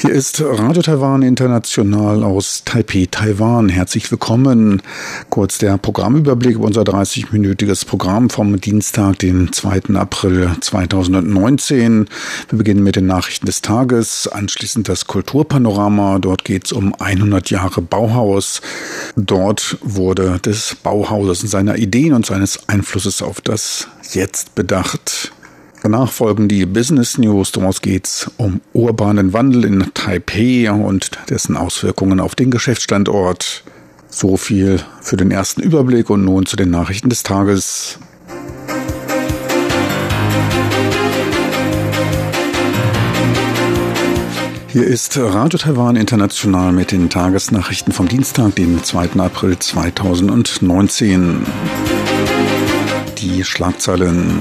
Hier ist Radio Taiwan International aus Taipei, Taiwan. Herzlich willkommen. Kurz der Programmüberblick über unser 30-minütiges Programm vom Dienstag, den 2. April 2019. Wir beginnen mit den Nachrichten des Tages, anschließend das Kulturpanorama. Dort geht es um 100 Jahre Bauhaus. Dort wurde des Bauhauses und seiner Ideen und seines Einflusses auf das Jetzt bedacht. Danach folgen die Business News. Daraus geht's um urbanen Wandel in Taipei und dessen Auswirkungen auf den Geschäftsstandort. So viel für den ersten Überblick und nun zu den Nachrichten des Tages. Hier ist Radio Taiwan International mit den Tagesnachrichten vom Dienstag, dem 2. April 2019. Die Schlagzeilen.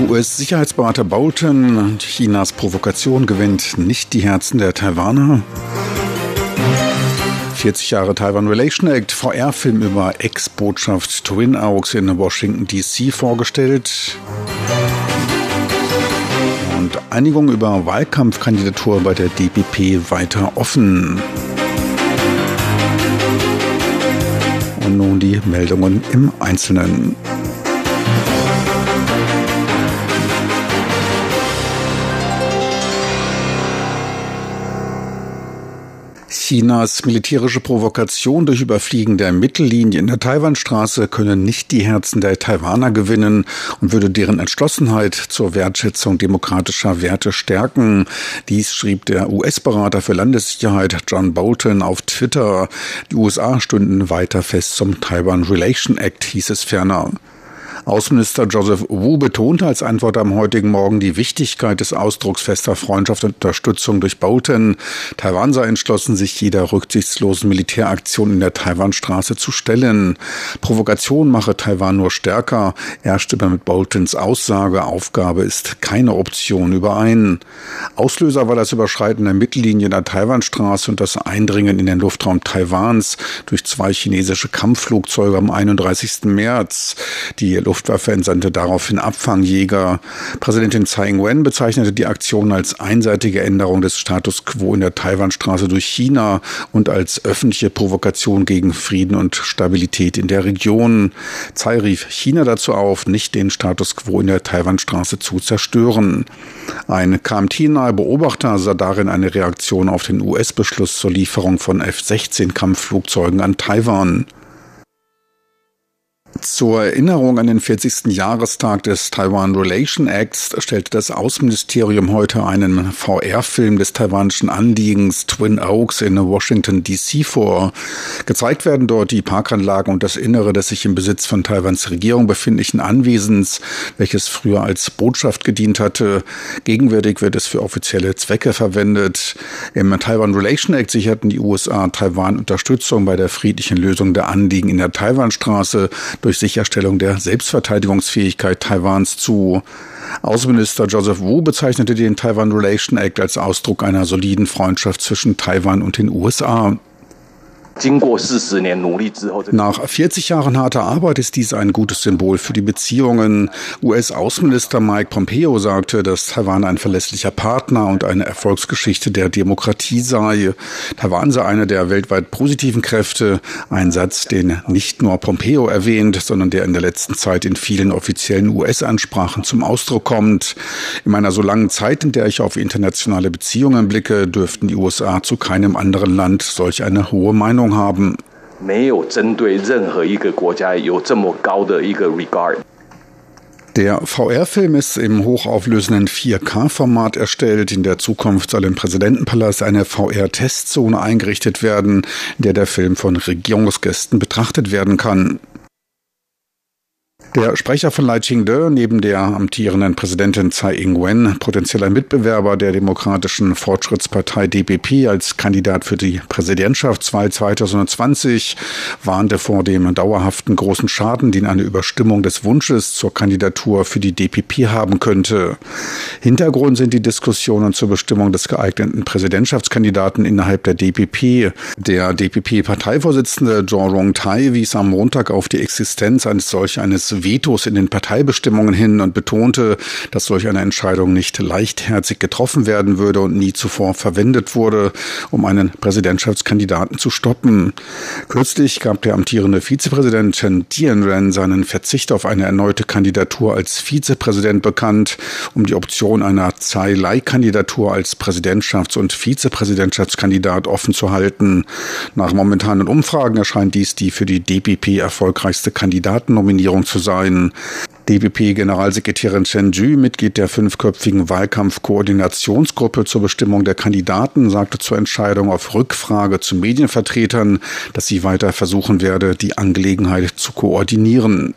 US-Sicherheitsberater Bolton, Chinas Provokation gewinnt nicht die Herzen der Taiwaner. 40 Jahre Taiwan Relation Act, VR-Film über Ex-Botschaft Twin Oaks in Washington DC vorgestellt. Und Einigung über Wahlkampfkandidatur bei der DPP weiter offen. Und nun die Meldungen im Einzelnen. Chinas militärische Provokation durch Überfliegen der Mittellinie in der Taiwanstraße könne nicht die Herzen der Taiwaner gewinnen und würde deren Entschlossenheit zur Wertschätzung demokratischer Werte stärken. Dies schrieb der US-Berater für Landessicherheit John Bolton auf Twitter. Die USA stünden weiter fest zum Taiwan Relation Act, hieß es ferner. Außenminister Joseph Wu betonte als Antwort am heutigen Morgen die Wichtigkeit des Ausdrucks fester Freundschaft und Unterstützung durch Bolton. Taiwan sei entschlossen, sich jeder rücksichtslosen Militäraktion in der Taiwanstraße zu stellen. Provokation mache Taiwan nur stärker. Er stimme mit Boltons Aussage, Aufgabe ist keine Option überein. Auslöser war das Überschreiten der Mittellinie in der Taiwanstraße und das Eindringen in den Luftraum Taiwans durch zwei chinesische Kampfflugzeuge am 31. März. Die Luftwaffe entsandte daraufhin Abfangjäger. Präsidentin Tsai Ing-wen bezeichnete die Aktion als einseitige Änderung des Status quo in der Taiwanstraße durch China und als öffentliche Provokation gegen Frieden und Stabilität in der Region. Tsai rief China dazu auf, nicht den Status quo in der Taiwanstraße zu zerstören. Ein KMT-nahe Beobachter sah darin eine Reaktion auf den US-Beschluss zur Lieferung von F-16-Kampfflugzeugen an Taiwan. Zur Erinnerung an den 40. Jahrestag des Taiwan Relation Acts stellte das Außenministerium heute einen VR-Film des taiwanischen Anliegens Twin Oaks in Washington DC vor. Gezeigt werden dort die Parkanlagen und das Innere des sich im Besitz von Taiwans Regierung befindlichen Anwesens, welches früher als Botschaft gedient hatte. Gegenwärtig wird es für offizielle Zwecke verwendet. Im Taiwan Relation Act sicherten die USA Taiwan Unterstützung bei der friedlichen Lösung der Anliegen in der Taiwanstraße durch Sicherstellung der Selbstverteidigungsfähigkeit Taiwans zu. Außenminister Joseph Wu bezeichnete den Taiwan Relation Act als Ausdruck einer soliden Freundschaft zwischen Taiwan und den USA. Nach 40 Jahren harter Arbeit ist dies ein gutes Symbol für die Beziehungen. US-Außenminister Mike Pompeo sagte, dass Taiwan ein verlässlicher Partner und eine Erfolgsgeschichte der Demokratie sei. Taiwan sei eine der weltweit positiven Kräfte. Ein Satz, den nicht nur Pompeo erwähnt, sondern der in der letzten Zeit in vielen offiziellen US-Ansprachen zum Ausdruck kommt. In meiner so langen Zeit, in der ich auf internationale Beziehungen blicke, dürften die USA zu keinem anderen Land solch eine hohe Meinung Meinung haben. Der VR-Film ist im hochauflösenden 4K-Format erstellt. In der Zukunft soll im Präsidentenpalast eine VR-Testzone eingerichtet werden, in der der Film von Regierungsgästen betrachtet werden kann. Der Sprecher von Lai Ching-de, neben der amtierenden Präsidentin Tsai Ing-wen, potenzieller Mitbewerber der Demokratischen Fortschrittspartei DPP als Kandidat für die Präsidentschaftswahl 2020, warnte vor dem dauerhaften großen Schaden, den eine Überstimmung des Wunsches zur Kandidatur für die DPP haben könnte. Hintergrund sind die Diskussionen zur Bestimmung des geeigneten Präsidentschaftskandidaten innerhalb der DPP. Der DPP-Parteivorsitzende Zhou Rong-tai wies am Montag auf die Existenz eines solch eines Vetos in den Parteibestimmungen hin und betonte, dass solch eine Entscheidung nicht leichtherzig getroffen werden würde und nie zuvor verwendet wurde, um einen Präsidentschaftskandidaten zu stoppen. Kürzlich gab der amtierende Vizepräsident Chen Tianren seinen Verzicht auf eine erneute Kandidatur als Vizepräsident bekannt, um die Option einer Tsai-Lai-Kandidatur als Präsidentschafts- und Vizepräsidentschaftskandidat offen zu halten. Nach momentanen Umfragen erscheint dies die für die DPP erfolgreichste Kandidatennominierung zu sein sein. DPP-Generalsekretärin Chen Ju, Mitglied der fünfköpfigen Wahlkampfkoordinationsgruppe zur Bestimmung der Kandidaten, sagte zur Entscheidung auf Rückfrage zu Medienvertretern, dass sie weiter versuchen werde, die Angelegenheit zu koordinieren.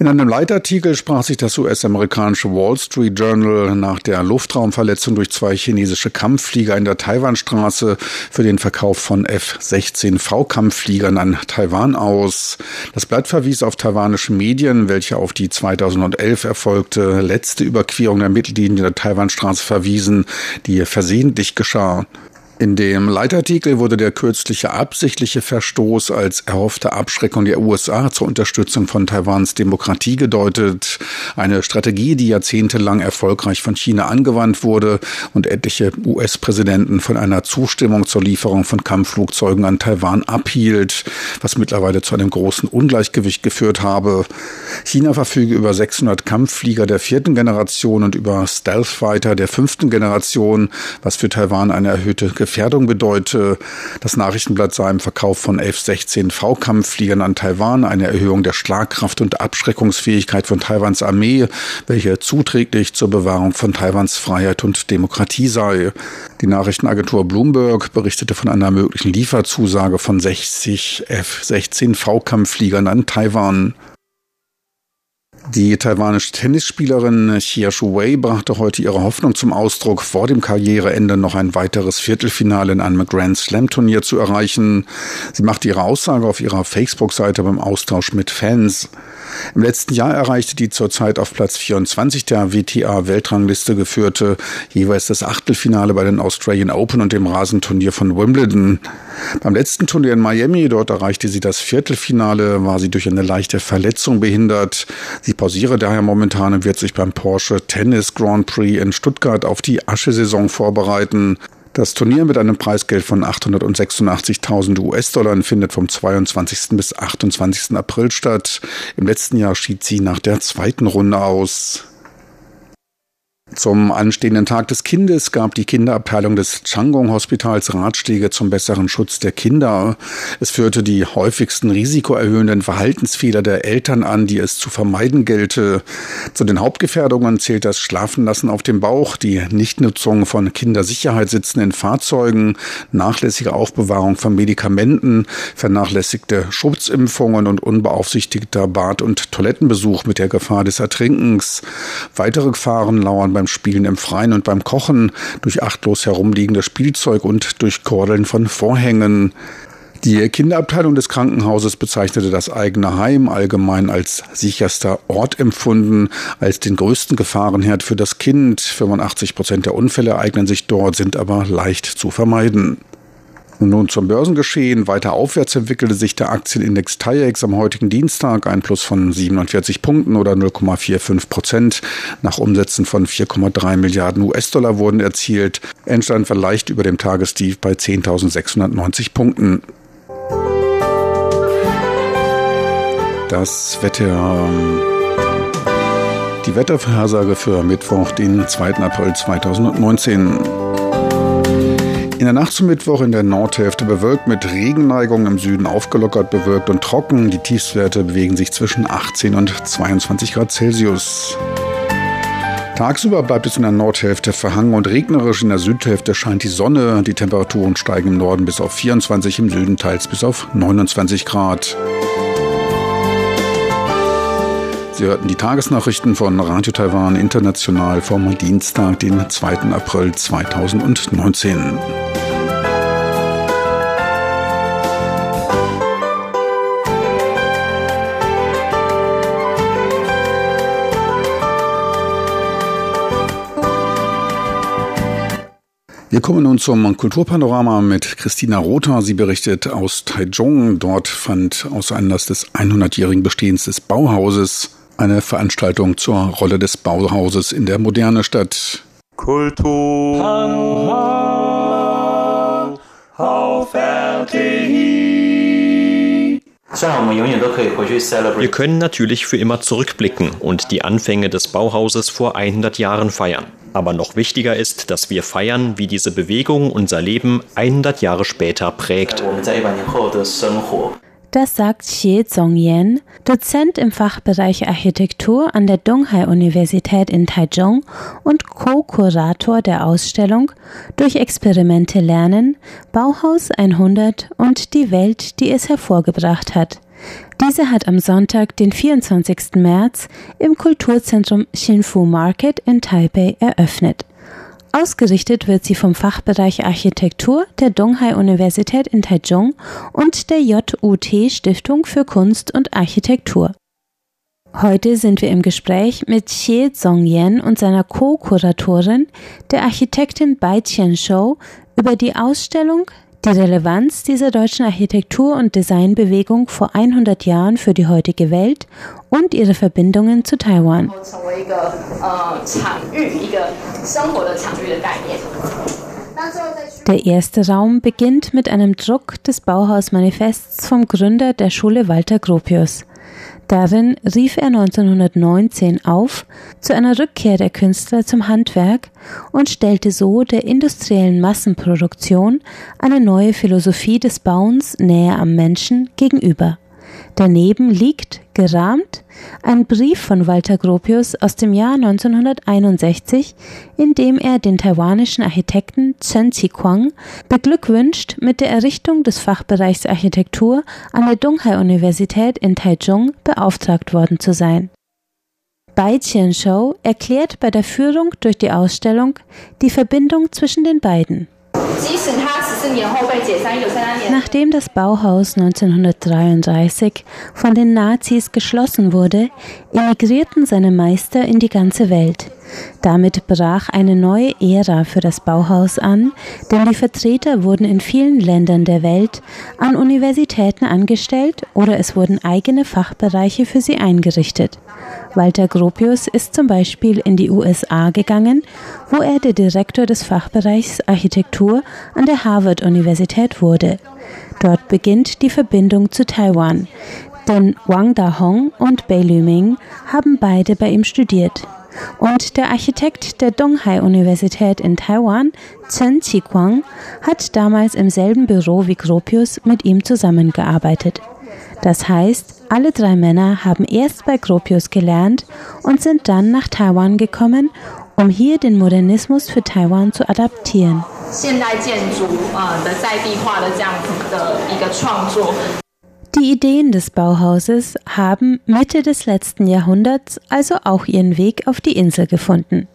In einem Leitartikel sprach sich das US-amerikanische Wall Street Journal nach der Luftraumverletzung durch zwei chinesische Kampfflieger in der Taiwanstraße für den Verkauf von F-16V-Kampffliegern an Taiwan aus. Das Blatt verwies auf taiwanische Medien, welche auf die 2011 erfolgte letzte Überquerung der Mittellinie der Taiwanstraße verwiesen, die versehentlich geschah. In dem Leitartikel wurde der kürzliche absichtliche Verstoß als erhoffte Abschreckung der USA zur Unterstützung von Taiwans Demokratie gedeutet. Eine Strategie, die jahrzehntelang erfolgreich von China angewandt wurde und etliche US-Präsidenten von einer Zustimmung zur Lieferung von Kampfflugzeugen an Taiwan abhielt, was mittlerweile zu einem großen Ungleichgewicht geführt habe. China verfüge über 600 Kampfflieger der vierten Generation und über Stealth-Fighter der fünften Generation, was für Taiwan eine erhöhte Gefährdung bedeute. Das Nachrichtenblatt sah im Verkauf von F-16V-Kampffliegern an Taiwan eine Erhöhung der Schlagkraft und Abschreckungsfähigkeit von Taiwans Armee, welche zuträglich zur Bewahrung von Taiwans Freiheit und Demokratie sei. Die Nachrichtenagentur Bloomberg berichtete von einer möglichen Lieferzusage von 60 F-16V-Kampffliegern an Taiwan. Die taiwanische Tennisspielerin Xia Shuwei brachte heute ihre Hoffnung zum Ausdruck, vor dem Karriereende noch ein weiteres Viertelfinale in einem Grand Slam Turnier zu erreichen. Sie machte ihre Aussage auf ihrer Facebook-Seite beim Austausch mit Fans. Im letzten Jahr erreichte die zurzeit auf Platz 24 der WTA-Weltrangliste geführte jeweils das Achtelfinale bei den Australian Open und dem Rasenturnier von Wimbledon. Beim letzten Turnier in Miami, dort erreichte sie das Viertelfinale, war sie durch eine leichte Verletzung behindert. Sie pausiere daher momentan und wird sich beim Porsche Tennis Grand Prix in Stuttgart auf die Aschesaison vorbereiten. Das Turnier mit einem Preisgeld von 886.000 US-Dollar findet vom 22. bis 28. April statt. Im letzten Jahr schied sie nach der zweiten Runde aus. Zum anstehenden Tag des Kindes gab die Kinderabteilung des Changong Hospitals Ratschläge zum besseren Schutz der Kinder. Es führte die häufigsten risikoerhöhenden Verhaltensfehler der Eltern an, die es zu vermeiden gelte. Zu den Hauptgefährdungen zählt das Schlafenlassen auf dem Bauch, die Nichtnutzung von Kindersicherheitssitzen in Fahrzeugen, nachlässige Aufbewahrung von Medikamenten, vernachlässigte Schutzimpfungen und unbeaufsichtigter Bad- und Toilettenbesuch mit der Gefahr des Ertrinkens. Weitere Gefahren lauern beim Spielen im Freien und beim Kochen, durch achtlos herumliegende Spielzeug und durch Kordeln von Vorhängen. Die Kinderabteilung des Krankenhauses bezeichnete das eigene Heim allgemein als sicherster Ort empfunden, als den größten Gefahrenherd für das Kind. 85 Prozent der Unfälle ereignen sich dort, sind aber leicht zu vermeiden. Nun zum Börsengeschehen. Weiter aufwärts entwickelte sich der Aktienindex TAIEX am heutigen Dienstag, ein Plus von 47 Punkten oder 0,45 Prozent. Nach Umsätzen von 4,3 Milliarden US-Dollar wurden erzielt. Endstand war leicht über dem Tagestief bei 10.690 Punkten. Das Wetter. Die Wettervorhersage für Mittwoch, den 2. April 2019. In der Nacht zum Mittwoch in der Nordhälfte bewölkt mit Regenneigung, im Süden aufgelockert, bewölkt und trocken. Die Tiefstwerte bewegen sich zwischen 18 und 22 Grad Celsius. Tagsüber bleibt es in der Nordhälfte verhangen und regnerisch. In der Südhälfte scheint die Sonne. Die Temperaturen steigen im Norden bis auf 24, im Süden teils bis auf 29 Grad. Sie hörten die Tagesnachrichten von Radio Taiwan International vom Dienstag, den 2. April 2019. Wir kommen nun zum Kulturpanorama mit Christina Rother. Sie berichtet aus Taichung. Dort fand aus Anlass des 100-jährigen Bestehens des Bauhauses eine Veranstaltung zur Rolle des Bauhauses in der Moderne statt. Kultur auf RTI. Wir können natürlich für immer zurückblicken und die Anfänge des Bauhauses vor 100 Jahren feiern. Aber noch wichtiger ist, dass wir feiern, wie diese Bewegung unser Leben 100 Jahre später prägt. Das sagt Xie Zongyan, Dozent im Fachbereich Architektur an der Donghai-Universität in Taichung und Co-Kurator der Ausstellung Durch Experimente lernen, Bauhaus 100 und die Welt, die es hervorgebracht hat. Diese hat am Sonntag, den 24. März, im Kulturzentrum Xinfu Market in Taipei eröffnet. Ausgerichtet wird sie vom Fachbereich Architektur der Donghai-Universität in Taichung und der JUT Stiftung für Kunst und Architektur. Heute sind wir im Gespräch mit Xie Zongyan und seiner Co-Kuratorin, der Architektin Bai Qianshou, über die Ausstellung die Relevanz dieser deutschen Architektur- und Designbewegung vor 100 Jahren für die heutige Welt und ihre Verbindungen zu Taiwan. Der erste Raum beginnt mit einem Druck des Bauhausmanifests vom Gründer der Schule Walter Gropius. Darin rief er 1919 auf zu einer Rückkehr der Künstler zum Handwerk und stellte so der industriellen Massenproduktion eine neue Philosophie des Bauens näher am Menschen gegenüber. Daneben liegt, gerahmt, ein Brief von Walter Gropius aus dem Jahr 1961, in dem er den taiwanischen Architekten Chen Ziquang beglückwünscht, mit der Errichtung des Fachbereichs Architektur an der Donghai-Universität in Taichung beauftragt worden zu sein. Bai Qianshou erklärt bei der Führung durch die Ausstellung die Verbindung zwischen den beiden. Nachdem das Bauhaus 1933 von den Nazis geschlossen wurde, emigrierten seine Meister in die ganze Welt. Damit brach eine neue Ära für das Bauhaus an, denn die Vertreter wurden in vielen Ländern der Welt an Universitäten angestellt oder es wurden eigene Fachbereiche für sie eingerichtet. Walter Gropius ist zum Beispiel in die USA gegangen, wo er der Direktor des Fachbereichs Architektur an der Harvard-Universität wurde. Dort beginnt die Verbindung zu Taiwan, denn Wang Da-hong und Bei Lü-ming haben beide bei ihm studiert. Und der Architekt der Donghai-Universität in Taiwan, Chen Qiquang, hat damals im selben Büro wie Gropius mit ihm zusammengearbeitet. Das heißt, alle drei Männer haben erst bei Gropius gelernt und sind dann nach Taiwan gekommen, um hier den Modernismus für Taiwan zu adaptieren. Die Ideen des Bauhauses haben Mitte des letzten Jahrhunderts also auch ihren Weg auf die Insel gefunden.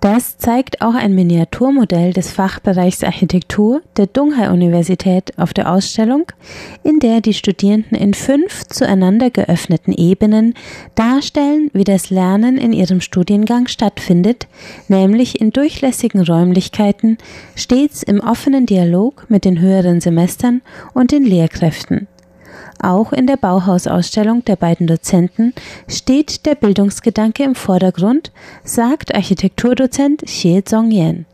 Das zeigt auch ein Miniaturmodell des Fachbereichs Architektur der Donghai-Universität auf der Ausstellung, in der die Studierenden in fünf zueinander geöffneten Ebenen darstellen, wie das Lernen in ihrem Studiengang stattfindet, nämlich in durchlässigen Räumlichkeiten, stets im offenen Dialog mit den höheren Semestern und den Lehrkräften. Auch in der Bauhausausstellung der beiden Dozenten steht der Bildungsgedanke im Vordergrund, sagt Architekturdozent Xie Zongyan.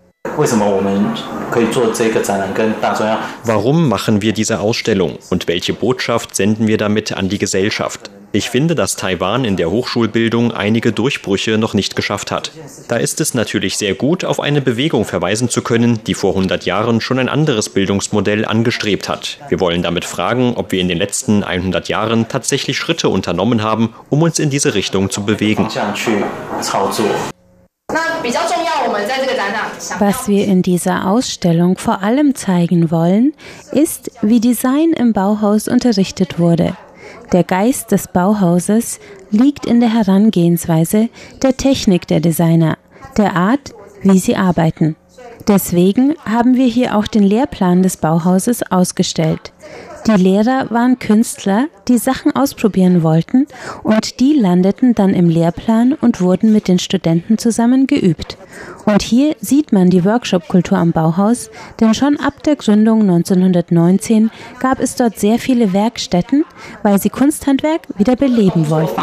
Warum machen wir diese Ausstellung und welche Botschaft senden wir damit an die Gesellschaft? Ich finde, dass Taiwan in der Hochschulbildung einige Durchbrüche noch nicht geschafft hat. Da ist es natürlich sehr gut, auf eine Bewegung verweisen zu können, die vor 100 Jahren schon ein anderes Bildungsmodell angestrebt hat. Wir wollen damit fragen, ob wir in den letzten 100 Jahren tatsächlich Schritte unternommen haben, um uns in diese Richtung zu bewegen. Was wir in dieser Ausstellung vor allem zeigen wollen, ist, wie Design im Bauhaus unterrichtet wurde. Der Geist des Bauhauses liegt in der Herangehensweise, der Technik der Designer, der Art, wie sie arbeiten. Deswegen haben wir hier auch den Lehrplan des Bauhauses ausgestellt. Die Lehrer waren Künstler, die Sachen ausprobieren wollten und die landeten dann im Lehrplan und wurden mit den Studenten zusammen geübt. Und hier sieht man die Workshop-Kultur am Bauhaus, denn schon ab der Gründung 1919 gab es dort sehr viele Werkstätten, weil sie Kunsthandwerk wieder beleben wollten.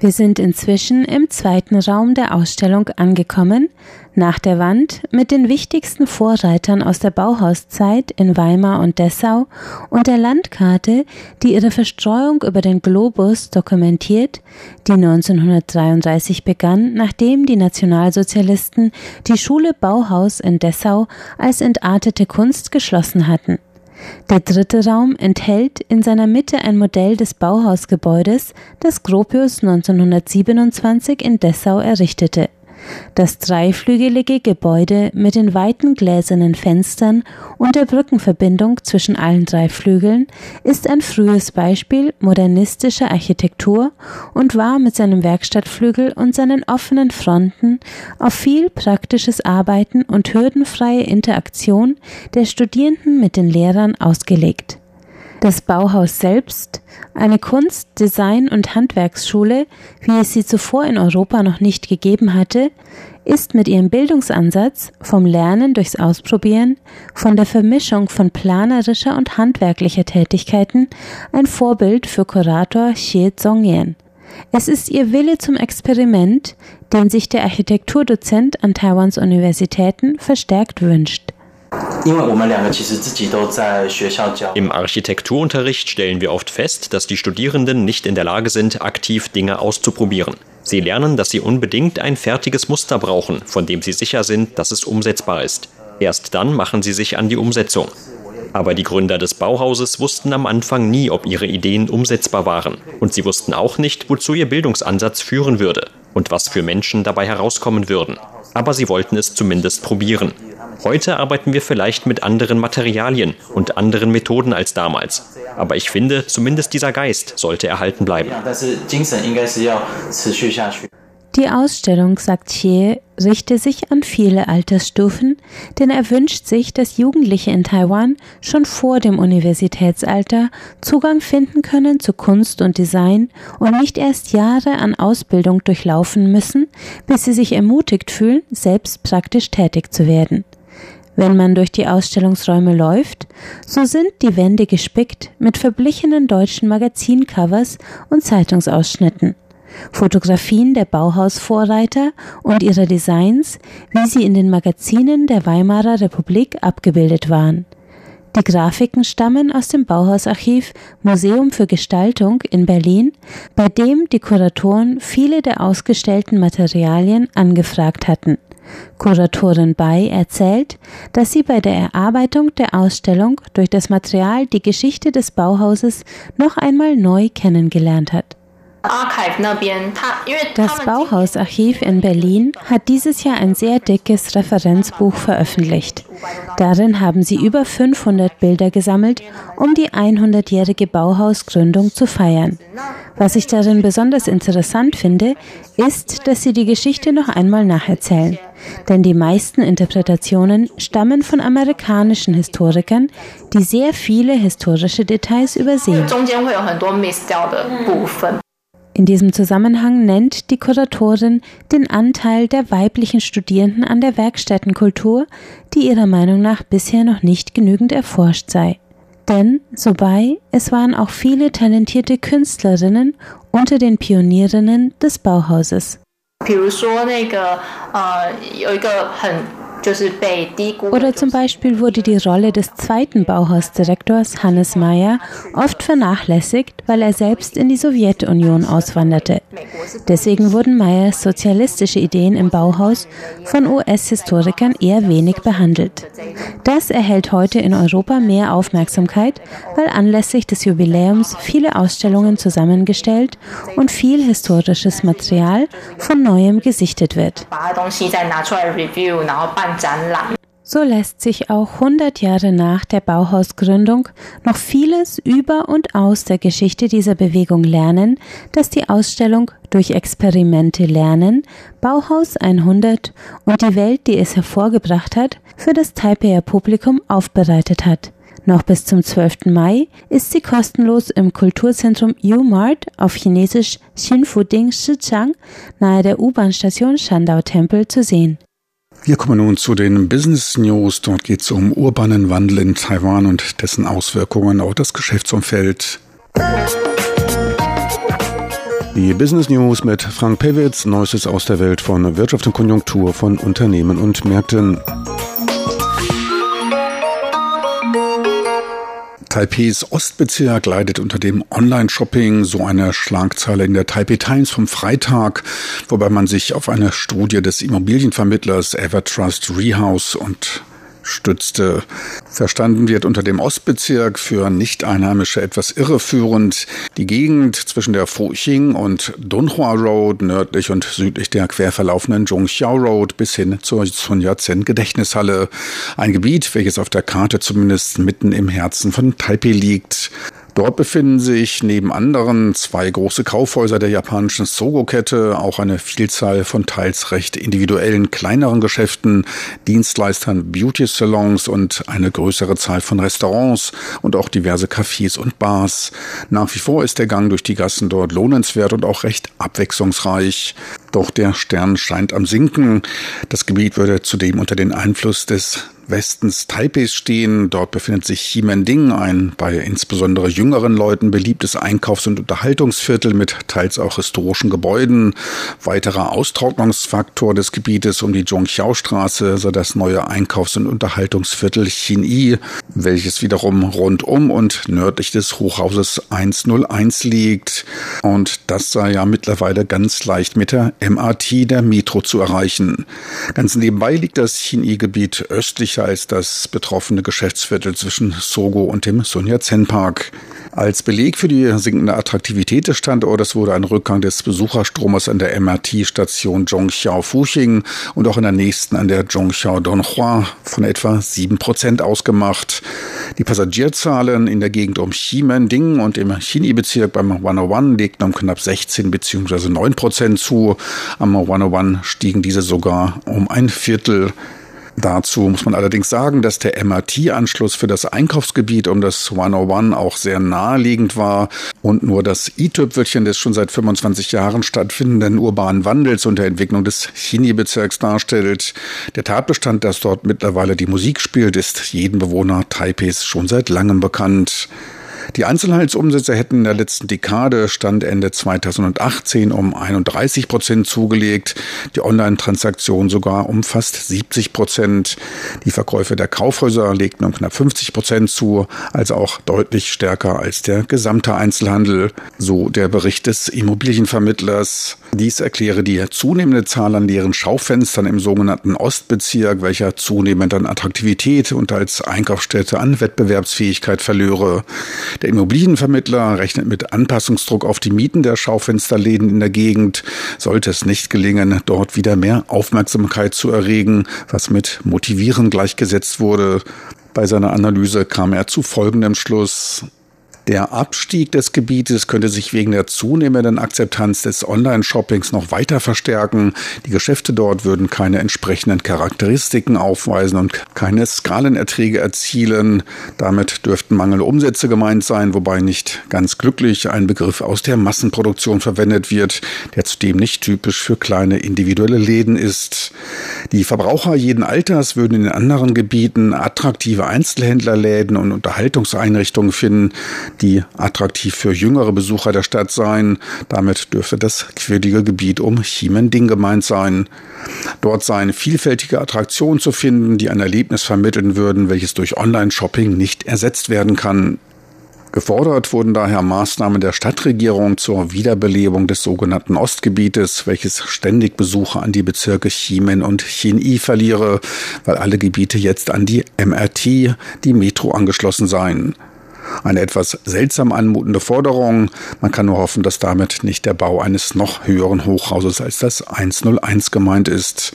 Wir sind inzwischen im zweiten Raum der Ausstellung angekommen, nach der Wand mit den wichtigsten Vorreitern aus der Bauhauszeit in Weimar und Dessau und der Landkarte, die ihre Verstreuung über den Globus dokumentiert, die 1933 begann, nachdem die Nationalsozialisten die Schule Bauhaus in Dessau als entartete Kunst geschlossen hatten. Der dritte Raum enthält in seiner Mitte ein Modell des Bauhausgebäudes, das Gropius 1927 in Dessau errichtete. Das dreiflügelige Gebäude mit den weiten gläsernen Fenstern und der Brückenverbindung zwischen allen drei Flügeln ist ein frühes Beispiel modernistischer Architektur und war mit seinem Werkstattflügel und seinen offenen Fronten auf viel praktisches Arbeiten und hürdenfreie Interaktion der Studierenden mit den Lehrern ausgelegt. Das Bauhaus selbst, eine Kunst-, Design- und Handwerksschule, wie es sie zuvor in Europa noch nicht gegeben hatte, ist mit ihrem Bildungsansatz vom Lernen durchs Ausprobieren, von der Vermischung von planerischer und handwerklicher Tätigkeiten ein Vorbild für Kurator Xie Zongyan. Es ist ihr Wille zum Experiment, den sich der Architekturdozent an Taiwans Universitäten verstärkt wünscht. Im Architekturunterricht stellen wir oft fest, dass die Studierenden nicht in der Lage sind, aktiv Dinge auszuprobieren. Sie lernen, dass sie unbedingt ein fertiges Muster brauchen, von dem sie sicher sind, dass es umsetzbar ist. Erst dann machen sie sich an die Umsetzung. Aber die Gründer des Bauhauses wussten am Anfang nie, ob ihre Ideen umsetzbar waren. Und sie wussten auch nicht, wozu ihr Bildungsansatz führen würde und was für Menschen dabei herauskommen würden. Aber sie wollten es zumindest probieren. Heute arbeiten wir vielleicht mit anderen Materialien und anderen Methoden als damals. Aber ich finde, zumindest dieser Geist sollte erhalten bleiben. Die Ausstellung, sagt Xie, richte sich an viele Altersstufen, denn er wünscht sich, dass Jugendliche in Taiwan schon vor dem Universitätsalter Zugang finden können zu Kunst und Design und nicht erst Jahre an Ausbildung durchlaufen müssen, bis sie sich ermutigt fühlen, selbst praktisch tätig zu werden. Wenn man durch die Ausstellungsräume läuft, so sind die Wände gespickt mit verblichenen deutschen Magazincovers und Zeitungsausschnitten. Fotografien der Bauhausvorreiter und ihrer Designs, wie sie in den Magazinen der Weimarer Republik abgebildet waren. Die Grafiken stammen aus dem Bauhausarchiv Museum für Gestaltung in Berlin, bei dem die Kuratoren viele der ausgestellten Materialien angefragt hatten. Kuratorin Bai erzählt, dass sie bei der Erarbeitung der Ausstellung durch das Material die Geschichte des Bauhauses noch einmal neu kennengelernt hat. Das Bauhausarchiv in Berlin hat dieses Jahr ein sehr dickes Referenzbuch veröffentlicht. Darin haben sie über 500 Bilder gesammelt, um die 100-jährige Bauhausgründung zu feiern. Was ich darin besonders interessant finde, ist, dass sie die Geschichte noch einmal nacherzählen. Denn die meisten Interpretationen stammen von amerikanischen Historikern, die sehr viele historische Details übersehen. In diesem Zusammenhang nennt die Kuratorin den Anteil der weiblichen Studierenden an der Werkstättenkultur, die ihrer Meinung nach bisher noch nicht genügend erforscht sei. Denn, so bei, es waren auch viele talentierte Künstlerinnen unter den Pionierinnen des Bauhauses. 比如说那个呃，有一个很 oder zum Beispiel wurde die Rolle des zweiten Bauhausdirektors Hannes Meyer oft vernachlässigt, weil er selbst in die Sowjetunion auswanderte. Deswegen wurden Meyers sozialistische Ideen im Bauhaus von US-Historikern eher wenig behandelt. Das erhält heute in Europa mehr Aufmerksamkeit, weil anlässlich des Jubiläums viele Ausstellungen zusammengestellt und viel historisches Material von neuem gesichtet wird. So lässt sich auch 100 Jahre nach der Bauhausgründung noch vieles über und aus der Geschichte dieser Bewegung lernen, das die Ausstellung durch Experimente lernen, Bauhaus 100 und die Welt, die es hervorgebracht hat, für das Taipeher Publikum aufbereitet hat. Noch bis zum 12. Mai ist sie kostenlos im Kulturzentrum U-Mart auf Chinesisch Xinfuding Shichang nahe der U-Bahn-Station Shandao Tempel zu sehen. Wir kommen nun zu den Business News. Dort geht es um urbanen Wandel in Taiwan und dessen Auswirkungen auf das Geschäftsumfeld. Die Business News mit Frank Pewitz, Neuestes aus der Welt von Wirtschaft und Konjunktur von Unternehmen und Märkten. Taipehs Ostbezirk leidet unter dem Online-Shopping, so eine Schlagzeile in der Taipei Times vom Freitag, wobei man sich auf eine Studie des Immobilienvermittlers Evertrust Rehouse und stützte. Verstanden wird unter dem Ostbezirk für Nicht-Einheimische etwas irreführend. Die Gegend zwischen der Fuxing und Dunhua Road, nördlich und südlich der quer verlaufenden Zhongxiao Road bis hin zur Sun Yat-sen Gedächtnishalle. Ein Gebiet, welches auf der Karte zumindest mitten im Herzen von Taipei liegt. Dort befinden sich neben anderen zwei große Kaufhäuser der japanischen Sogo-Kette, auch eine Vielzahl von teils recht individuellen kleineren Geschäften, Dienstleistern, Beauty-Salons und eine größere Zahl von Restaurants und auch diverse Cafés und Bars. Nach wie vor ist der Gang durch die Gassen dort lohnenswert und auch recht abwechslungsreich. Doch der Stern scheint am Sinken. Das Gebiet würde zudem unter den Einfluss des Westens Taipeis stehen. Dort befindet sich Ximending, ein bei insbesondere jüngeren Leuten beliebtes Einkaufs- und Unterhaltungsviertel mit teils auch historischen Gebäuden. Weiterer Austrocknungsfaktor des Gebietes um die Zhongqiao-Straße sei das neue Einkaufs- und Unterhaltungsviertel Xinyi, welches wiederum rundum und nördlich des Hochhauses 101 liegt. Und das sei ja mittlerweile ganz leicht mit der MRT der Metro zu erreichen. Ganz nebenbei liegt das Xinyi-Gebiet östlich reicher als das betroffene Geschäftsviertel zwischen Sogo und dem Sun Yat-sen Park. Als Beleg für die sinkende Attraktivität des Standortes wurde ein Rückgang des Besucherstromes an der MRT-Station Zhongxiao-Fuxing und auch in der nächsten an der Zhongxiao-Donghua von etwa 7% ausgemacht. Die Passagierzahlen in der Gegend um Ximending und im Chini-Bezirk beim 101 legten um knapp 16 bzw. 9% zu. Am 101 stiegen diese sogar um ein Viertel. Dazu muss man allerdings sagen, dass der MRT-Anschluss für das Einkaufsgebiet um das 101 auch sehr naheliegend war und nur das i-Tüpfelchen des schon seit 25 Jahren stattfindenden urbanen Wandels und der Entwicklung des Chini-Bezirks darstellt. Der Tatbestand, dass dort mittlerweile die Musik spielt, ist jedem Bewohner Taipehs schon seit langem bekannt. Die Einzelhandelsumsätze hätten in der letzten Dekade Stand Ende 2018 um 31 Prozent zugelegt, die Online-Transaktionen sogar um fast 70 Prozent. Die Verkäufe der Kaufhäuser legten um knapp 50 Prozent zu, also auch deutlich stärker als der gesamte Einzelhandel, so der Bericht des Immobilienvermittlers. Dies erkläre die zunehmende Zahl an leeren Schaufenstern im sogenannten Ostbezirk, welcher zunehmend an Attraktivität und als Einkaufsstätte an Wettbewerbsfähigkeit verlöre. Der Immobilienvermittler rechnet mit Anpassungsdruck auf die Mieten der Schaufensterläden in der Gegend. Sollte es nicht gelingen, dort wieder mehr Aufmerksamkeit zu erregen, was mit motivieren gleichgesetzt wurde. Bei seiner Analyse kam er zu folgendem Schluss. Der Abstieg des Gebietes könnte sich wegen der zunehmenden Akzeptanz des Online-Shoppings noch weiter verstärken. Die Geschäfte dort würden keine entsprechenden Charakteristiken aufweisen und keine Skalenerträge erzielen. Damit dürften mangelnde Umsätze gemeint sein, wobei nicht ganz glücklich ein Begriff aus der Massenproduktion verwendet wird, der zudem nicht typisch für kleine individuelle Läden ist. Die Verbraucher jeden Alters würden in den anderen Gebieten attraktive Einzelhändlerläden und Unterhaltungseinrichtungen finden, die attraktiv für jüngere Besucher der Stadt seien. Damit dürfte das quirlige Gebiet um Chimending gemeint sein. Dort seien vielfältige Attraktionen zu finden, die ein Erlebnis vermitteln würden, welches durch Online-Shopping nicht ersetzt werden kann. Gefordert wurden daher Maßnahmen der Stadtregierung zur Wiederbelebung des sogenannten Ostgebietes, welches ständig Besucher an die Bezirke Ximen und Chinyi verliere, weil alle Gebiete jetzt an die MRT, die Metro, angeschlossen seien. Eine etwas seltsam anmutende Forderung. Man kann nur hoffen, dass damit nicht der Bau eines noch höheren Hochhauses als das 101 gemeint ist.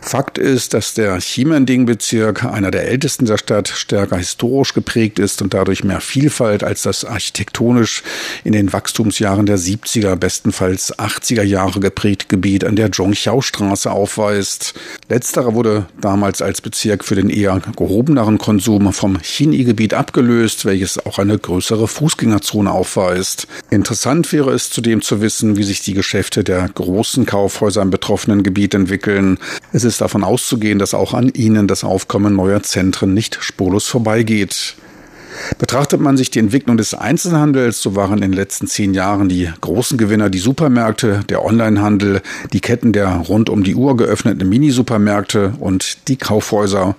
Fakt ist, dass der Chimending-Bezirk, einer der ältesten der Stadt, stärker historisch geprägt ist und dadurch mehr Vielfalt als das architektonisch in den Wachstumsjahren der 70er, bestenfalls 80er Jahre geprägte Gebiet an der Zhongxiao-Straße aufweist. Letzterer wurde damals als Bezirk für den eher gehobeneren Konsum vom Chini-Gebiet abgelöst, welches auch eine größere Fußgängerzone aufweist. Interessant wäre es zudem zu wissen, wie sich die Geschäfte der großen Kaufhäuser im betroffenen Gebiet entwickeln. Es ist davon auszugehen, dass auch an ihnen das Aufkommen neuer Zentren nicht spurlos vorbeigeht. Betrachtet man sich die Entwicklung des Einzelhandels, so waren in den letzten zehn Jahren die großen Gewinner die Supermärkte, der Onlinehandel, die Ketten der rund um die Uhr geöffneten Minisupermärkte und die Kaufhäuser.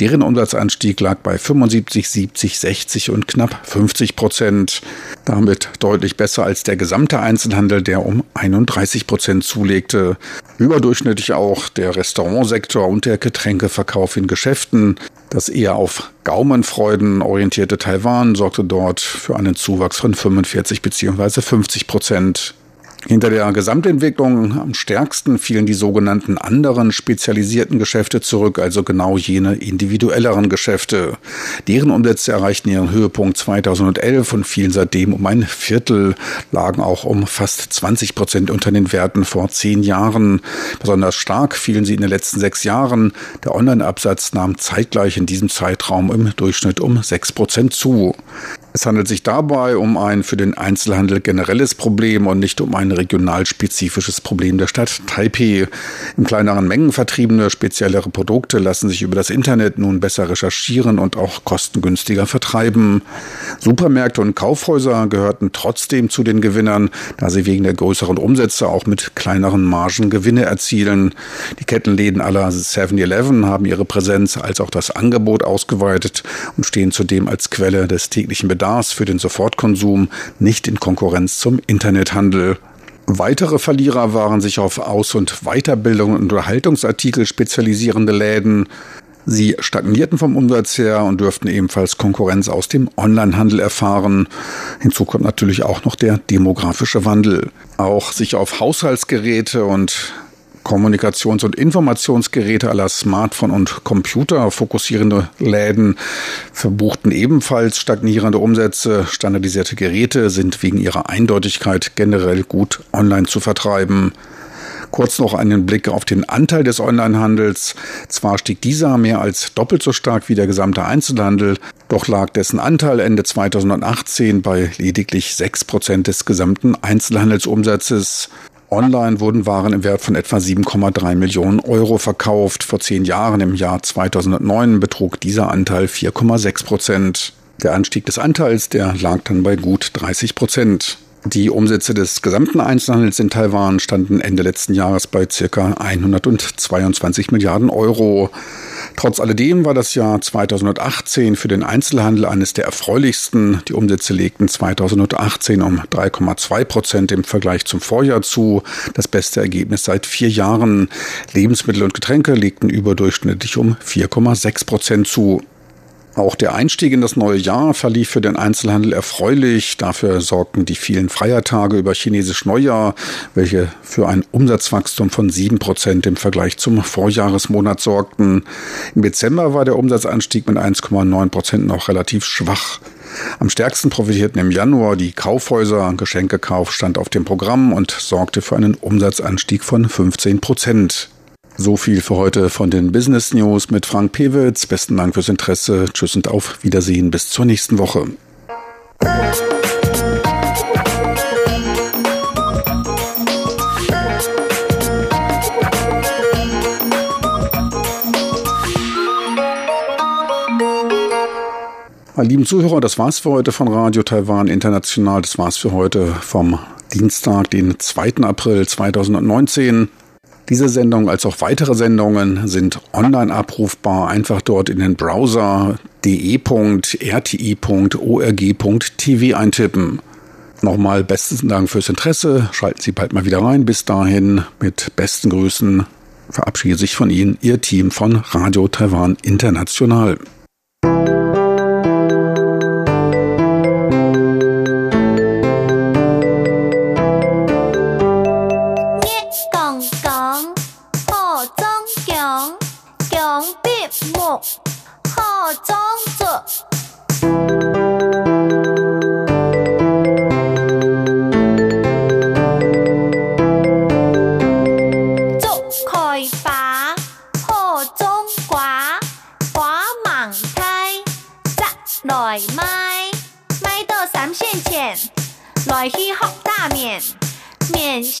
Deren Umsatzanstieg lag bei 75, 70, 60 und knapp 50 Prozent. Damit deutlich besser als der gesamte Einzelhandel, der um 31 Prozent zulegte. Überdurchschnittlich auch der Restaurantsektor und der Getränkeverkauf in Geschäften. Das eher auf Gaumenfreuden orientierte Taiwan sorgte dort für einen Zuwachs von 45 bzw. 50 Prozent. Hinter der Gesamtentwicklung am stärksten fielen die sogenannten anderen spezialisierten Geschäfte zurück, also genau jene individuelleren Geschäfte. Deren Umsätze erreichten ihren Höhepunkt 2011 und fielen seitdem um ein Viertel, lagen auch um fast 20 Prozent unter den Werten vor zehn Jahren. Besonders stark fielen sie in den letzten sechs Jahren. Der Online-Absatz nahm zeitgleich in diesem Zeitraum im Durchschnitt um sechs Prozent zu. Es handelt sich dabei um ein für den Einzelhandel generelles Problem und nicht um ein regionalspezifisches Problem der Stadt Taipei. In kleineren Mengen vertriebene speziellere Produkte lassen sich über das Internet nun besser recherchieren und auch kostengünstiger vertreiben. Supermärkte und Kaufhäuser gehörten trotzdem zu den Gewinnern, da sie wegen der größeren Umsätze auch mit kleineren Margen Gewinne erzielen. Die Kettenläden aller 7-Eleven haben ihre Präsenz als auch das Angebot ausgeweitet und stehen zudem als Quelle des täglichen Bedarfs Bedarfs für den Sofortkonsum, nicht in Konkurrenz zum Internethandel. Weitere Verlierer waren sich auf Aus- und Weiterbildung und Unterhaltungsartikel spezialisierende Läden. Sie stagnierten vom Umsatz her und dürften ebenfalls Konkurrenz aus dem Onlinehandel erfahren. Hinzu kommt natürlich auch noch der demografische Wandel. Auch sich auf Haushaltsgeräte und Kommunikations- und Informationsgeräte aller Smartphone und Computer fokussierende Läden verbuchten ebenfalls stagnierende Umsätze. Standardisierte Geräte sind wegen ihrer Eindeutigkeit generell gut online zu vertreiben. Kurz noch einen Blick auf den Anteil des Onlinehandels. Zwar stieg dieser mehr als doppelt so stark wie der gesamte Einzelhandel, doch lag dessen Anteil Ende 2018 bei lediglich 6 Prozent des gesamten Einzelhandelsumsatzes. Online wurden Waren im Wert von etwa 7,3 Millionen Euro verkauft. Vor zehn Jahren, im Jahr 2009, betrug dieser Anteil 4,6 Prozent. Der Anstieg des Anteils, der lag dann bei gut 30 Prozent. Die Umsätze des gesamten Einzelhandels in Taiwan standen Ende letzten Jahres bei circa 122 Milliarden Euro. Trotz alledem war das Jahr 2018 für den Einzelhandel eines der erfreulichsten. Die Umsätze legten 2018 um 3,2 Prozent im Vergleich zum Vorjahr zu. Das beste Ergebnis seit vier Jahren. Lebensmittel und Getränke legten überdurchschnittlich um 4,6 Prozent zu. Auch der Einstieg in das neue Jahr verlief für den Einzelhandel erfreulich. Dafür sorgten die vielen Feiertage über chinesisch Neujahr, welche für ein Umsatzwachstum von sieben Prozent im Vergleich zum Vorjahresmonat sorgten. Im Dezember war der Umsatzanstieg mit 1,9 Prozent noch relativ schwach. Am stärksten profitierten im Januar die Kaufhäuser. Geschenkekauf stand auf dem Programm und sorgte für einen Umsatzanstieg von 15 Prozent. So viel für heute von den Business News mit Frank Pewitz. Besten Dank fürs Interesse. Tschüss und auf Wiedersehen. Bis zur nächsten Woche. Meine lieben Zuhörer, das war's für heute von Radio Taiwan International. Das war's für heute vom Dienstag, den 2. April 2019. Diese Sendung als auch weitere Sendungen sind online abrufbar. Einfach dort in den Browser de.rti.org.tv eintippen. Nochmal besten Dank fürs Interesse. Schalten Sie bald mal wieder rein. Bis dahin mit besten Grüßen verabschiede sich von Ihnen Ihr Team von Radio Taiwan International.